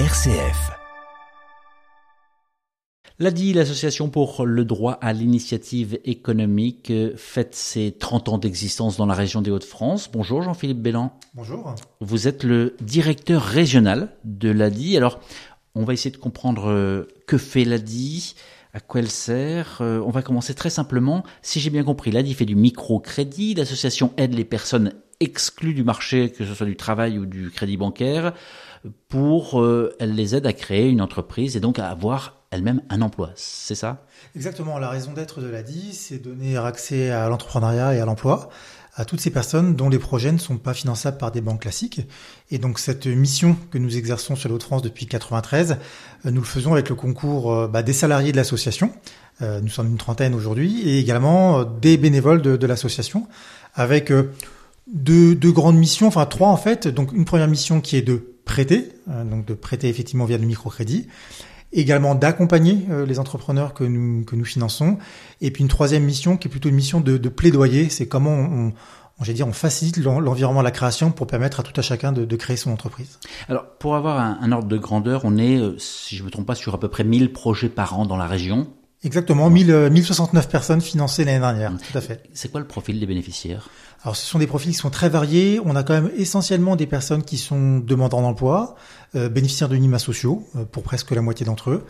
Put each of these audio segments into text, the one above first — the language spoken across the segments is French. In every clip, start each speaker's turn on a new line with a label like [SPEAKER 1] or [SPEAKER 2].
[SPEAKER 1] RCF.
[SPEAKER 2] L'ADI, l'Association pour le droit à l'initiative économique, fête ses 30 ans d'existence dans la région des Hauts-de-France. Bonjour Jean-Philippe Bellan.
[SPEAKER 3] Bonjour.
[SPEAKER 2] Vous êtes le directeur régional de l'ADI. Alors, on va essayer de comprendre euh, que fait l'ADI, à quoi elle sert. Euh, on va commencer très simplement. Si j'ai bien compris, l'ADI fait du microcrédit. L'association aide les personnes exclues du marché, que ce soit du travail ou du crédit bancaire, pour, euh, elle les aide à créer une entreprise et donc à avoir elle-même un emploi. C'est ça?
[SPEAKER 3] Exactement. La raison d'être de l'ADI, c'est donner accès à l'entrepreneuriat et à l'emploi à toutes ces personnes dont les projets ne sont pas finançables par des banques classiques. Et donc cette mission que nous exerçons sur l'Haute-France depuis 93, euh, nous le faisons avec le concours euh, bah, des salariés de l'association. Euh, nous sommes une trentaine aujourd'hui et également des bénévoles de, de l'association avec deux, deux, grandes missions, enfin trois en fait. Donc une première mission qui est de prêter, donc de prêter effectivement via le microcrédit également d'accompagner euh, les entrepreneurs que nous, que nous finançons. Et puis une troisième mission qui est plutôt une mission de, de plaidoyer, c'est comment on, on, dire, on facilite l'environnement de la création pour permettre à tout à chacun de, de créer son entreprise.
[SPEAKER 2] Alors, pour avoir un, un, ordre de grandeur, on est, euh, si je ne me trompe pas, sur à peu près 1000 projets par an dans la région.
[SPEAKER 3] Exactement, 1000, 1069 euh, personnes financées l'année dernière, tout à fait.
[SPEAKER 2] C'est quoi le profil des bénéficiaires?
[SPEAKER 3] Alors ce sont des profils qui sont très variés. On a quand même essentiellement des personnes qui sont demandeurs d'emploi, euh, bénéficiaires de minima sociaux, euh, pour presque la moitié d'entre eux.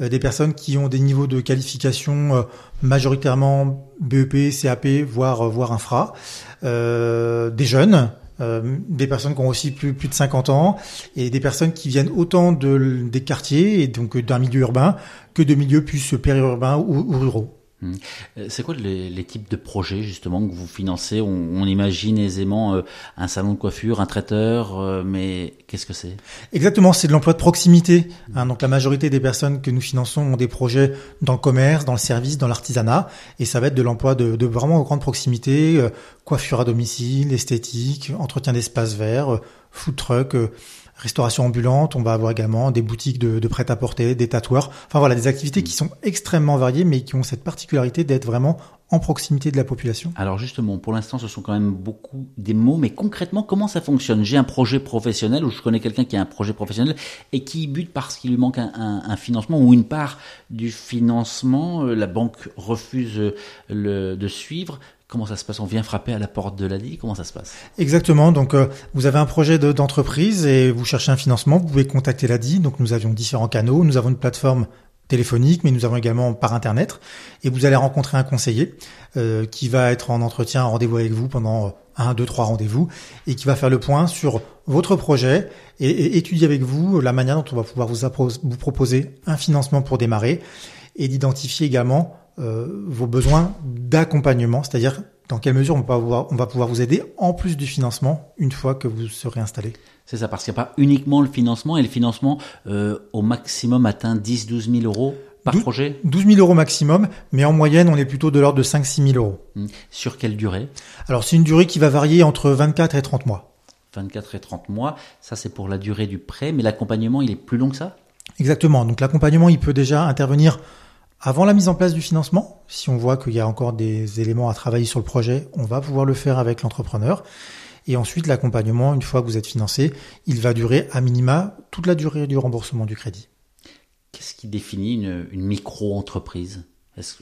[SPEAKER 3] Euh, des personnes qui ont des niveaux de qualification euh, majoritairement BEP, CAP, voire, voire infra. des jeunes, des personnes qui ont aussi plus, de 50 ans et des personnes qui viennent autant de, des quartiers et donc d'un milieu urbain que de milieux plus périurbains ou ruraux.
[SPEAKER 2] Hmm. Euh, c'est quoi les, types de projets justement que vous financez? On, imagine aisément euh, un salon de coiffure, un traiteur, euh, mais qu'est-ce que c'est?
[SPEAKER 3] Exactement, c'est de l'emploi de proximité. Hein, donc la majorité des personnes que nous finançons ont des projets dans le commerce, dans le service, dans l'artisanat, et ça va être de l'emploi de, vraiment grande proximité, coiffure à domicile, esthétique, entretien d'espaces verts, food truck restauration ambulante, on va avoir également des boutiques de, de prêt-à-porter, des tatoueurs. Enfin voilà, des activités qui sont extrêmement variées, mais qui ont cette particularité d'être vraiment en proximité de la population.
[SPEAKER 2] Alors justement, pour l'instant, ce sont quand même beaucoup des mots, mais concrètement, comment ça fonctionne? J'ai un projet professionnel, ou je connais quelqu'un qui a un projet professionnel et qui bute parce qu'il lui manque un, un, un, financement ou une part du financement. Euh, la banque refuse euh, le, de suivre. Comment ça se passe? On vient frapper à la porte de l'ADI Comment ça se passe?
[SPEAKER 3] Exactement. Donc, euh, vous avez un projet d'entreprise et vous cherchez un financement. Vous pouvez contacter l'ADI. Donc, nous avions différents canaux. Nous avons une plateforme téléphonique, mais nous avons également par internet. Et vous allez rencontrer un conseiller euh, qui va être en entretien, en rendez-vous avec vous pendant euh, un, deux, trois rendez-vous, et qui va faire le point sur votre projet et, étudier avec vous la manière dont on va pouvoir vous proposer un financement pour démarrer et d'identifier également euh, vos besoins d'accompagnement, c'est-à-dire dans quelle mesure on va, pouvoir, on va pouvoir vous aider en plus du financement une fois que vous serez installé.
[SPEAKER 2] C'est ça, parce qu'il n'y a pas uniquement le financement, et le financement euh, au maximum atteint 10-12 000 euros par
[SPEAKER 3] 12,
[SPEAKER 2] projet
[SPEAKER 3] 12 000 euros maximum, mais en moyenne, on est plutôt de l'ordre de 5-6 000 euros.
[SPEAKER 2] Hum. Sur quelle durée?
[SPEAKER 3] Alors, c'est une durée qui va varier entre 24 et 30 mois.
[SPEAKER 2] 24 et 30 mois, ça c'est pour la durée du prêt, mais l'accompagnement, il est plus long que ça?
[SPEAKER 3] Exactement, donc l'accompagnement, il peut déjà intervenir avant la mise en place du financement, si on voit qu'il y a encore des éléments à travailler sur le projet, on va pouvoir le faire avec l'entrepreneur. Et ensuite, l'accompagnement, une fois que vous êtes financé, il va durer à minima toute la durée du remboursement du crédit.
[SPEAKER 2] Qu'est-ce qui définit une, micro-entreprise?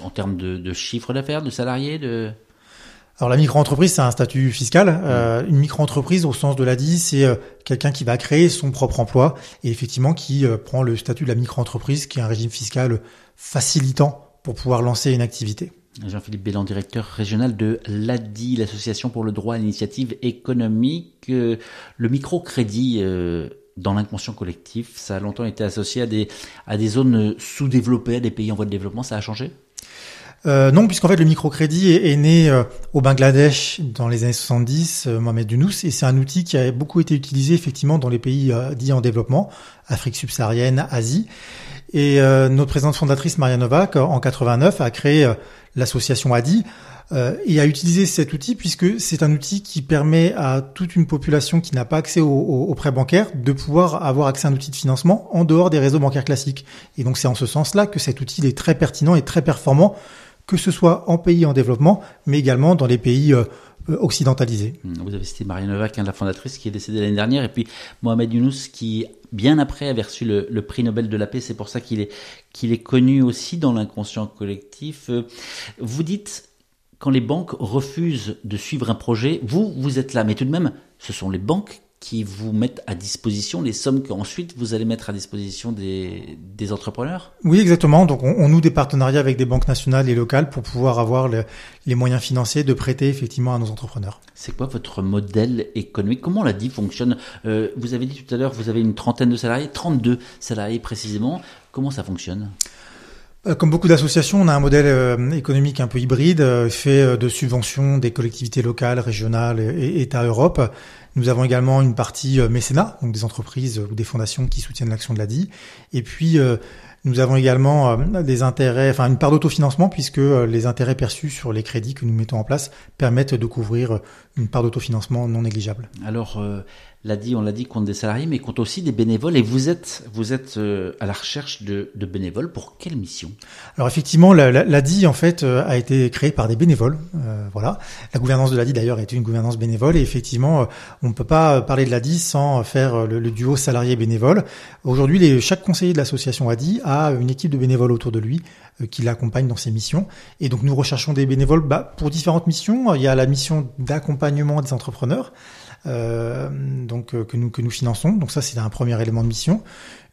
[SPEAKER 2] En termes de, de chiffre d'affaires, de salariés de...
[SPEAKER 3] Alors la micro-entreprise, c'est un statut fiscal. Euh, une micro-entreprise, au sens de l'ADI, c'est euh, quelqu'un qui va créer son propre emploi et effectivement qui euh, prend le statut de la micro-entreprise, qui est un régime fiscal facilitant pour pouvoir lancer une activité.
[SPEAKER 2] Jean-Philippe Bélan, directeur régional de l'ADI, l'Association pour le droit à l'initiative économique. Le microcrédit dans l'inconscient collectif, ça a longtemps été associé à des, à des zones sous-développées, à des pays en voie de développement. Ça a changé?
[SPEAKER 3] Euh, non, puisqu'en fait le microcrédit est, né euh, au Bangladesh dans les années 70, euh, Mohamed Younous, et c'est un outil qui a beaucoup été utilisé effectivement dans les pays euh, dits en développement, Afrique subsaharienne, Asie. Et notre présidente fondatrice Maria Novak, en 89, a créé l'association ADI et a utilisé cet outil puisque c'est un outil qui permet à toute une population qui n'a pas accès aux au, au prêts bancaires de pouvoir avoir accès à un outil de financement en dehors des réseaux bancaires classiques. Et donc c'est en ce sens-là que cet outil est très pertinent et très performant que ce soit en pays en développement, mais également dans les pays euh, occidentalisés.
[SPEAKER 2] Vous avez cité Maria Novak, hein, la fondatrice, qui est décédée l'année dernière, et puis Mohamed Younous, qui bien après, avait reçu le, le prix Nobel de la paix. C'est pour ça qu'il est, qu'il est connu aussi dans l'inconscient collectif. Euh, vous dites, quand les banques refusent de suivre un projet, vous, vous êtes là. Mais tout de même, ce sont les banques qui vous mettent à disposition les sommes qu'ensuite vous allez mettre à disposition des, des entrepreneurs?
[SPEAKER 3] Oui, exactement. Donc on, on, noue des partenariats avec des banques nationales et locales pour pouvoir avoir le, les moyens financiers de prêter effectivement à nos entrepreneurs.
[SPEAKER 2] C'est quoi votre modèle économique? Comment la dit fonctionne? Euh, Vous avez dit tout à l'heure, vous avez une trentaine de salariés, 32 salariés précisément. Comment ça fonctionne?
[SPEAKER 3] Comme beaucoup d'associations, on a un modèle euh, économique un peu hybride, euh, fait de subventions des collectivités locales, régionales et État Europe. Nous avons également une partie mécénat, donc des entreprises ou des fondations qui soutiennent l'action de l'ADI. Et puis, nous avons également des intérêts, enfin une part d'autofinancement puisque les intérêts perçus sur les crédits que nous mettons en place permettent de couvrir une part d'autofinancement non négligeable.
[SPEAKER 2] Alors, l'a dit, on l'a dit, compte des salariés, mais compte aussi des bénévoles. Et vous êtes, vous êtes euh, à la recherche de, de, bénévoles pour quelle mission?
[SPEAKER 3] Alors effectivement, l'ADI en fait euh, a été créée par des bénévoles. Euh, voilà, la gouvernance de l'ADI d'ailleurs est une gouvernance bénévole. Et effectivement, on ne peut pas parler de l'ADI sans faire le, le duo salarié-bénévole. Aujourd'hui, chaque conseiller de l'association ADI a une équipe de bénévoles autour de lui qui l'accompagne dans ses missions. Et donc nous recherchons des bénévoles bah, pour différentes missions. Il y a la mission d'accompagnement des entrepreneurs euh, donc euh, que nous que nous finançons. Donc ça c'est un premier élément de mission.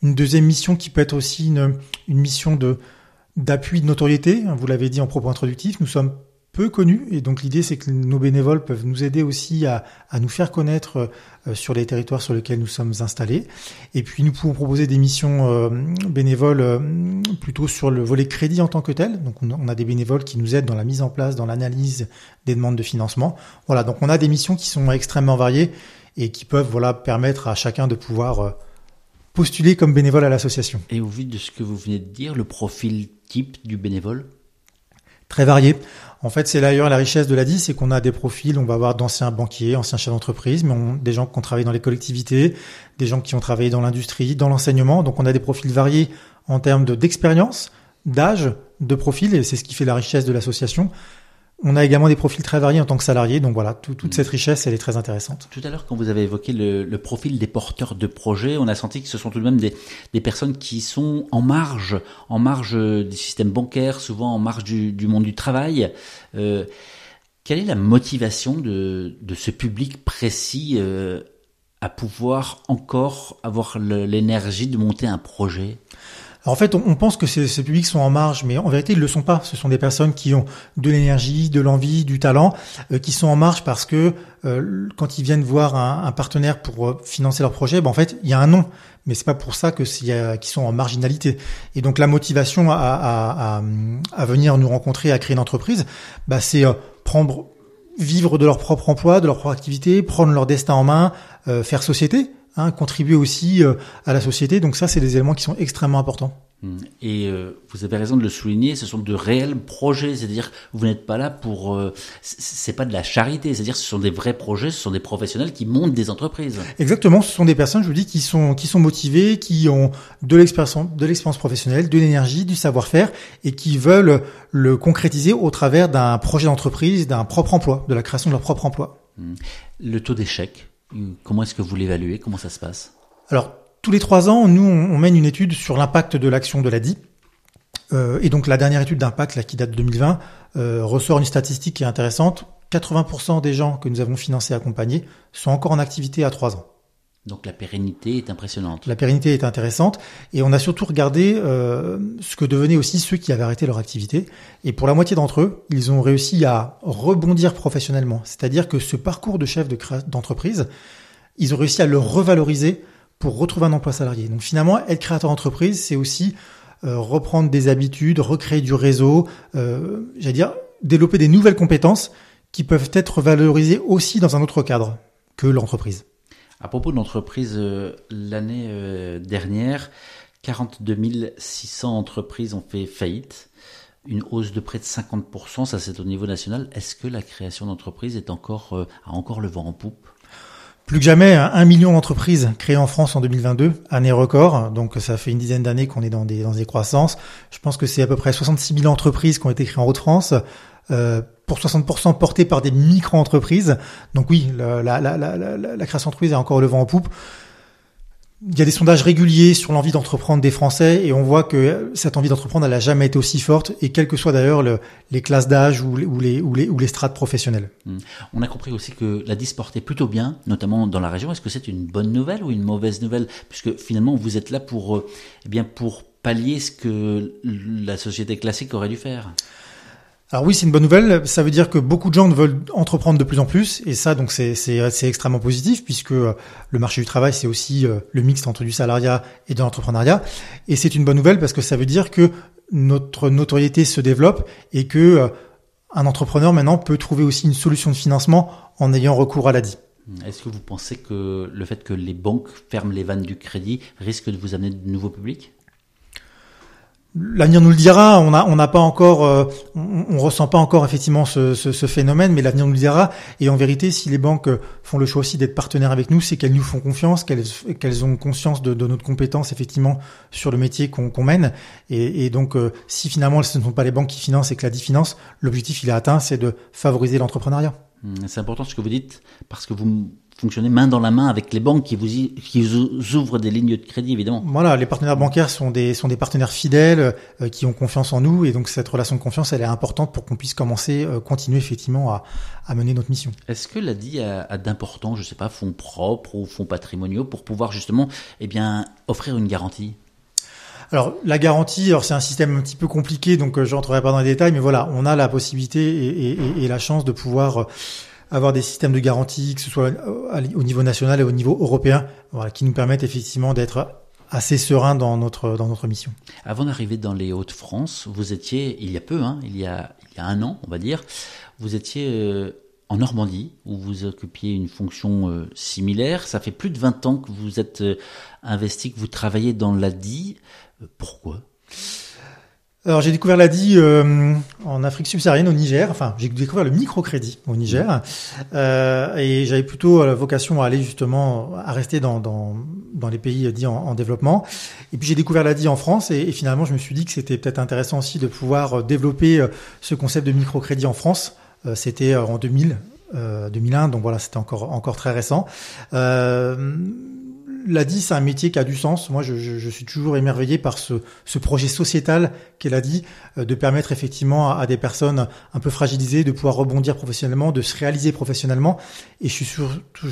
[SPEAKER 3] Une deuxième mission qui peut être aussi une, une mission de d'appui de notoriété. Vous l'avez dit en propos introductif, nous sommes peu connus. Et donc l'idée, c'est que nos bénévoles peuvent nous aider aussi à, à nous faire connaître euh, sur les territoires sur lesquels nous sommes installés. Et puis nous pouvons proposer des missions euh, bénévoles euh, plutôt sur le volet crédit en tant que tel. Donc on a des bénévoles qui nous aident dans la mise en place, dans l'analyse des demandes de financement. Voilà, donc on a des missions qui sont extrêmement variées et qui peuvent voilà permettre à chacun de pouvoir postuler comme bénévole à l'association.
[SPEAKER 2] Et au vu de ce que vous venez de dire, le profil type du bénévole?
[SPEAKER 3] Très varié. En fait, c'est d'ailleurs la richesse de l'ADI, c'est qu'on a des profils, on va avoir d'anciens banquiers, anciens chefs d'entreprise, mais on, des gens qui ont travaillé dans les collectivités, des gens qui ont travaillé dans l'industrie, dans l'enseignement. Donc on a des profils variés en termes d'expérience, d'âge, de profil, et c'est ce qui fait la richesse de l'association. On a également des profils très variés en tant que salariés, donc voilà, tout, toute cette richesse, elle est très intéressante.
[SPEAKER 2] Tout à l'heure, quand vous avez évoqué le, le, profil des porteurs de projets, on a senti que ce sont tout de même des, des, personnes qui sont en marge, en marge du système bancaire, souvent en marge du, du monde du travail. Euh, quelle est la motivation de, de ce public précis euh, à pouvoir encore avoir l'énergie de monter un projet?
[SPEAKER 3] En fait, on, pense que ces, publics sont en marge, mais en vérité, ils ne le sont pas. Ce sont des personnes qui ont de l'énergie, de l'envie, du talent, euh, qui sont en marge parce que euh, quand ils viennent voir un, partenaire pour euh, financer leur projet, ben, en fait, il y a un nom, mais c'est pas pour ça que qu'ils sont en marginalité. Et donc, la motivation à, venir nous rencontrer, à créer une entreprise, bah, c'est prendre vivre de leur propre emploi, de leur propre activité, prendre leur destin en main, faire société hein, contribuer aussi euh, à la société. Donc ça, c'est des éléments qui sont extrêmement importants.
[SPEAKER 2] Mmh. Et euh, vous avez raison de le souligner, ce sont de réels projets, c'est-à-dire vous n'êtes pas là pour, euh, c'est pas de la charité, c'est-à-dire ce sont des vrais projets, ce sont des professionnels qui montent des entreprises.
[SPEAKER 3] Exactement, ce sont des personnes, je vous dis, qui sont qui sont motivées, qui ont de l'expérience, de l'expérience professionnelle, de l'énergie, du savoir-faire et qui veulent le concrétiser au travers d'un projet d'entreprise, d'un propre emploi, de la création de leur propre emploi.
[SPEAKER 2] Mmh. Le taux d'échec, Comment est-ce que vous l'évaluez? Comment ça se passe?
[SPEAKER 3] Alors, tous les trois ans, nous, on mène une étude sur l'impact de l'action de l'ADI. Euh, et donc, la dernière étude d'impact, qui date de 2020, euh, ressort une statistique qui est intéressante. 80% des gens que nous avons financés et accompagnés sont encore en activité à trois ans.
[SPEAKER 2] Donc la pérennité est impressionnante.
[SPEAKER 3] La pérennité est intéressante et on a surtout regardé euh, ce que devenaient aussi ceux qui avaient arrêté leur activité. Et pour la moitié d'entre eux, ils ont réussi à rebondir professionnellement. C'est-à-dire que ce parcours de chef d'entreprise, ils ont réussi à le revaloriser pour retrouver un emploi salarié. Donc finalement, être créateur d'entreprise, c'est aussi euh, reprendre des habitudes, recréer du réseau, euh, j'allais dire développer des nouvelles compétences qui peuvent être valorisées aussi dans un autre cadre que l'entreprise.
[SPEAKER 2] À propos de l'entreprise, euh, l'année euh, dernière, 42 600 entreprises ont fait faillite, une hausse de près de 50%, ça c'est au niveau national. Est-ce que la création d'entreprises est encore, euh, a encore le vent en poupe?
[SPEAKER 3] Plus que jamais, un million d'entreprises créées en France en 2022, année record. Donc ça fait une dizaine d'années qu'on est dans des, dans des croissances. Je pense que c'est à peu près 66 000 entreprises qui ont été créées en Haute-France. Pour 60% portées par des micro-entreprises. Donc oui, la, la, la, la, création d'entreprise est encore le vent en poupe. il y a des sondages réguliers sur l'envie d'entreprendre des Français et on voit que cette envie d'entreprendre, elle n'a jamais été aussi forte et quelles que soient d'ailleurs le, les classes d'âge ou, les, ou, les, ou, les, strates professionnelles.
[SPEAKER 2] Mmh. On a compris aussi que la DIS portait plutôt bien, notamment dans la région. Est-ce que c'est une bonne nouvelle ou une mauvaise nouvelle? Puisque finalement, vous êtes là pour, euh, eh bien, pour pallier ce que la société classique aurait dû faire.
[SPEAKER 3] Alors oui, c'est une bonne nouvelle. Ça veut dire que beaucoup de gens veulent entreprendre de plus en plus, et ça, donc c'est extrêmement positif puisque euh, le marché du travail c'est aussi euh, le mix entre du salariat et de l'entrepreneuriat. Et c'est une bonne nouvelle parce que ça veut dire que notre notoriété se développe et que euh, un entrepreneur maintenant peut trouver aussi une solution de financement en ayant recours à l'ADI.
[SPEAKER 2] Est-ce que vous pensez que le fait que les banques ferment les vannes du crédit risque de vous amener de nouveaux publics?
[SPEAKER 3] L'avenir nous le dira. On n'a on n'a pas encore, euh, on, on, ressent pas encore effectivement ce, ce, ce phénomène, mais l'avenir nous le dira. Et en vérité, si les banques font le choix aussi d'être partenaires avec nous, c'est qu'elles nous font confiance, qu'elles qu'elles ont conscience de, de, notre compétence effectivement sur le métier qu'on qu mène. Et, et donc, euh, si finalement ce ne sont pas les banques qui financent et que la DI finance, l'objectif il est atteint, c'est de favoriser l'entrepreneuriat.
[SPEAKER 2] Mmh, c'est important ce que vous dites parce que vous fonctionner main dans la main avec les banques qui vous, y, qui vous ouvrent des lignes de crédit, évidemment.
[SPEAKER 3] Voilà, les partenaires bancaires sont des, sont des partenaires fidèles euh, qui ont confiance en nous et donc cette relation de confiance, elle est importante pour qu'on puisse commencer, euh, continuer effectivement à, à mener notre mission.
[SPEAKER 2] Est-ce que l'ADI a, a d'importants, je sais pas, fonds propres ou fonds patrimoniaux pour pouvoir justement, eh bien, offrir une garantie?
[SPEAKER 3] Alors la garantie, alors c'est un système un petit peu compliqué, donc euh, je rentrerai pas dans les détails, mais voilà, on a la possibilité et, la chance de pouvoir euh, avoir des systèmes de garantie, que ce soit au niveau national et au niveau européen, voilà, qui nous permettent effectivement d'être assez serein dans notre dans notre mission.
[SPEAKER 2] Avant d'arriver dans les Hauts-de-France, vous étiez il y a peu, hein, il y a il y a un an, on va dire, vous étiez euh, en Normandie où vous occupiez une fonction euh, similaire. Ça fait plus de 20 ans que vous êtes euh, investi, que vous travaillez dans l'ADI. pourquoi?
[SPEAKER 3] Alors j'ai découvert l'ADI euh, en Afrique subsaharienne, au Niger. Enfin, j'ai découvert le microcrédit au Niger, euh, et j'avais plutôt la vocation à aller justement à rester dans dans, dans les pays dits en, en développement. Et puis j'ai découvert l'ADI en France, et, finalement je me suis dit que c'était peut-être intéressant aussi de pouvoir développer ce concept de microcrédit en France. Euh, c'était en 2000, 2001, donc voilà, c'était encore encore très récent. Euh, l'ADI, c'est un métier qui a du sens. Moi, je, suis toujours émerveillé par ce, ce projet sociétal qu'elle a dit, euh, de permettre effectivement à, des personnes un peu fragilisées de pouvoir rebondir professionnellement, de se réaliser professionnellement. Et je suis surtout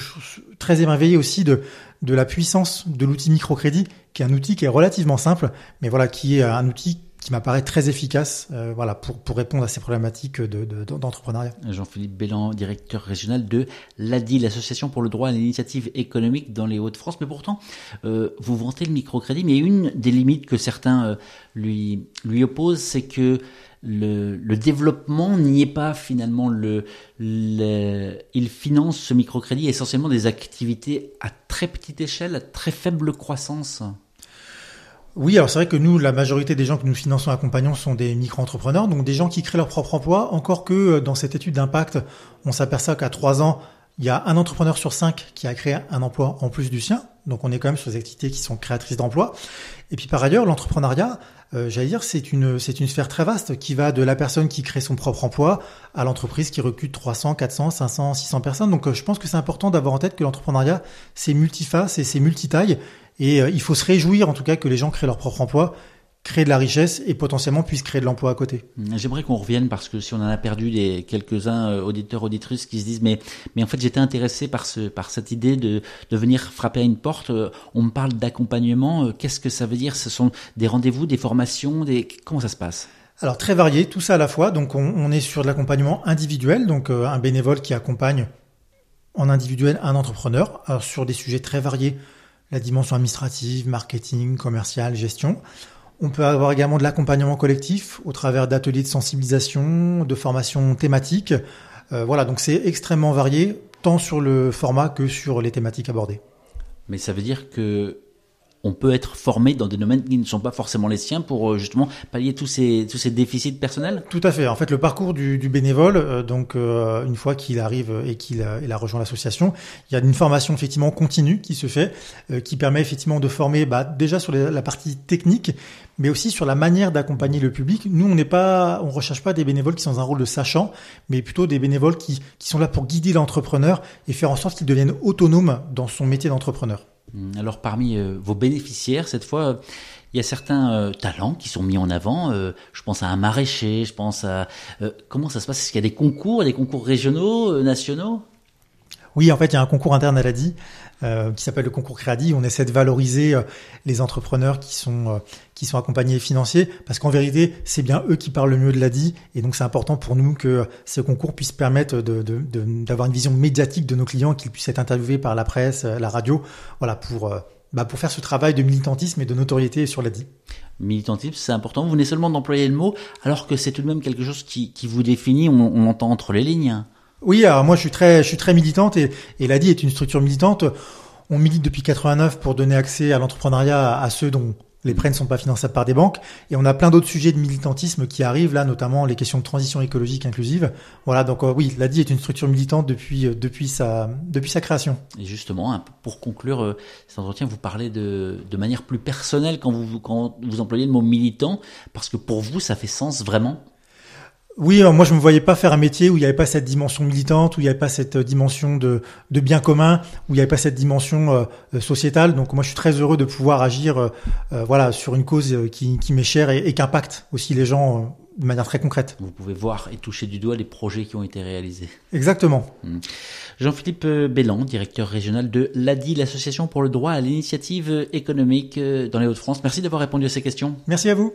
[SPEAKER 3] très émerveillé aussi de, de la puissance de l'outil microcrédit, qui est un outil qui est relativement simple, mais voilà, qui est un outil qui m'apparaît très efficace euh, voilà, pour, pour répondre à ces problématiques d'entrepreneuriat.
[SPEAKER 2] De, de, Jean-Philippe Bélan, directeur régional de l'ADI, l'Association pour le droit à l'initiative économique dans les Hauts-de-France. Mais pourtant, euh, vous vantez le microcrédit, mais une des limites que certains euh, lui, lui opposent, c'est que le, le, développement n'y est pas finalement. Le, le, il finance ce microcrédit essentiellement des activités à très petite échelle, à très faible croissance.
[SPEAKER 3] Oui, alors c'est vrai que nous, la majorité des gens que nous finançons accompagnons sont des micro-entrepreneurs, donc des gens qui créent leur propre emploi, encore que euh, dans cette étude d'impact, on s'aperçoit qu'à trois ans, il y a un entrepreneur sur cinq qui a créé un emploi en plus du sien. Donc on est quand même sur des activités qui sont créatrices d'emplois. Et puis par ailleurs, l'entrepreneuriat, euh, j'allais dire, c'est une, c'est une sphère très vaste qui va de la personne qui crée son propre emploi à l'entreprise qui recrute 300, 400, 500, 600 personnes. Donc euh, je pense que c'est important d'avoir en tête que l'entrepreneuriat, c'est multiface et c'est multitaille. Et euh, il faut se réjouir en tout cas que les gens créent leur propre emploi créer de la richesse et potentiellement puisse créer de l'emploi à côté.
[SPEAKER 2] J'aimerais qu'on revienne parce que si on en a perdu des quelques-uns euh, auditeurs auditrices qui se disent mais mais en fait j'étais intéressé par ce par cette idée de de venir frapper à une porte. Euh, on me parle d'accompagnement. Qu'est-ce que ça veut dire? Ce sont des rendez-vous, des formations, des comment ça se passe?
[SPEAKER 3] Alors très varié, tout ça à la fois. Donc on, on est sur de l'accompagnement individuel, donc euh, un bénévole qui accompagne en individuel un entrepreneur alors, sur des sujets très variés, la dimension administrative, marketing, commercial, gestion. On peut avoir également de l'accompagnement collectif au travers d'ateliers de sensibilisation, de formations thématiques. Euh, voilà, donc c'est extrêmement varié, tant sur le format que sur les thématiques abordées.
[SPEAKER 2] Mais ça veut dire que on peut être formé dans des domaines qui ne sont pas forcément les siens pour euh, justement pallier tous ces déficits personnels?
[SPEAKER 3] Tout à fait. En fait, le parcours du, bénévole, euh, donc euh, une fois qu'il arrive et qu'il a, rejoint l'association, il y a une formation effectivement continue qui se fait, qui permet effectivement de former bah, déjà sur la partie technique, mais aussi sur la manière d'accompagner le public. Nous, on n'est pas, recherche pas des bénévoles qui sont dans un rôle de sachant, mais plutôt des bénévoles qui qui sont là pour guider l'entrepreneur et faire en sorte qu'il devienne autonome dans son métier d'entrepreneur.
[SPEAKER 2] Hum, alors parmi vos bénéficiaires, cette fois, il y a certains talents qui sont mis en avant. je pense à un maraîcher, je pense à... comment ça se passe? Est-ce qu'il y a des concours, des concours régionaux, nationaux?
[SPEAKER 3] Oui, en fait, il y a un concours interne à l'ADI euh, qui s'appelle le concours Crédit. On essaie de valoriser euh, les entrepreneurs qui sont euh, qui sont accompagnés financiers, parce qu'en vérité, c'est bien eux qui parlent le mieux de l'ADI, et donc c'est important pour nous que ce concours puisse permettre d'avoir de, de, une vision médiatique de nos clients, qu'ils puissent être interviewés par la presse, la radio, voilà, pour bah pour faire ce travail de militantisme et de notoriété sur l'ADI.
[SPEAKER 2] Militantisme, c'est important. Vous venez seulement d'employer le mot, alors que c'est tout de même quelque chose qui, qui vous définit. On, on entend entre les lignes.
[SPEAKER 3] Oui, alors moi je suis très, je suis très militante et, et l'ADI est une structure militante. On milite depuis 89 pour donner accès à l'entrepreneuriat à, ceux dont les prêts ne sont pas finançables par des banques. Et on a plein d'autres sujets de militantisme qui arrivent là, notamment les questions de transition écologique inclusive. Voilà, donc euh, oui, l'ADI est une structure militante depuis, euh, depuis, sa, depuis sa création.
[SPEAKER 2] Et justement, pour conclure euh, cet entretien, vous parlez de, de manière plus personnelle quand vous, quand vous employez le mot militant, parce que pour vous, ça fait sens vraiment?
[SPEAKER 3] Oui, euh, moi je me voyais pas faire un métier où il n'y avait pas cette dimension militante, où il n'y avait pas cette euh, dimension de, de bien commun, où il n'y avait pas cette dimension euh, sociétale. Donc moi je suis très heureux de pouvoir agir, voilà, sur une cause qui, qui m'est chère et, et qui impacte aussi les gens de manière très concrète.
[SPEAKER 2] Vous pouvez voir et toucher du doigt les projets qui ont été réalisés.
[SPEAKER 3] Exactement.
[SPEAKER 2] Hmm. Jean-Philippe Bellan, directeur régional de l'ADI, l'Association pour le droit à l'initiative économique dans les Hauts-de-France. Merci d'avoir répondu à ces questions.
[SPEAKER 3] Merci à vous.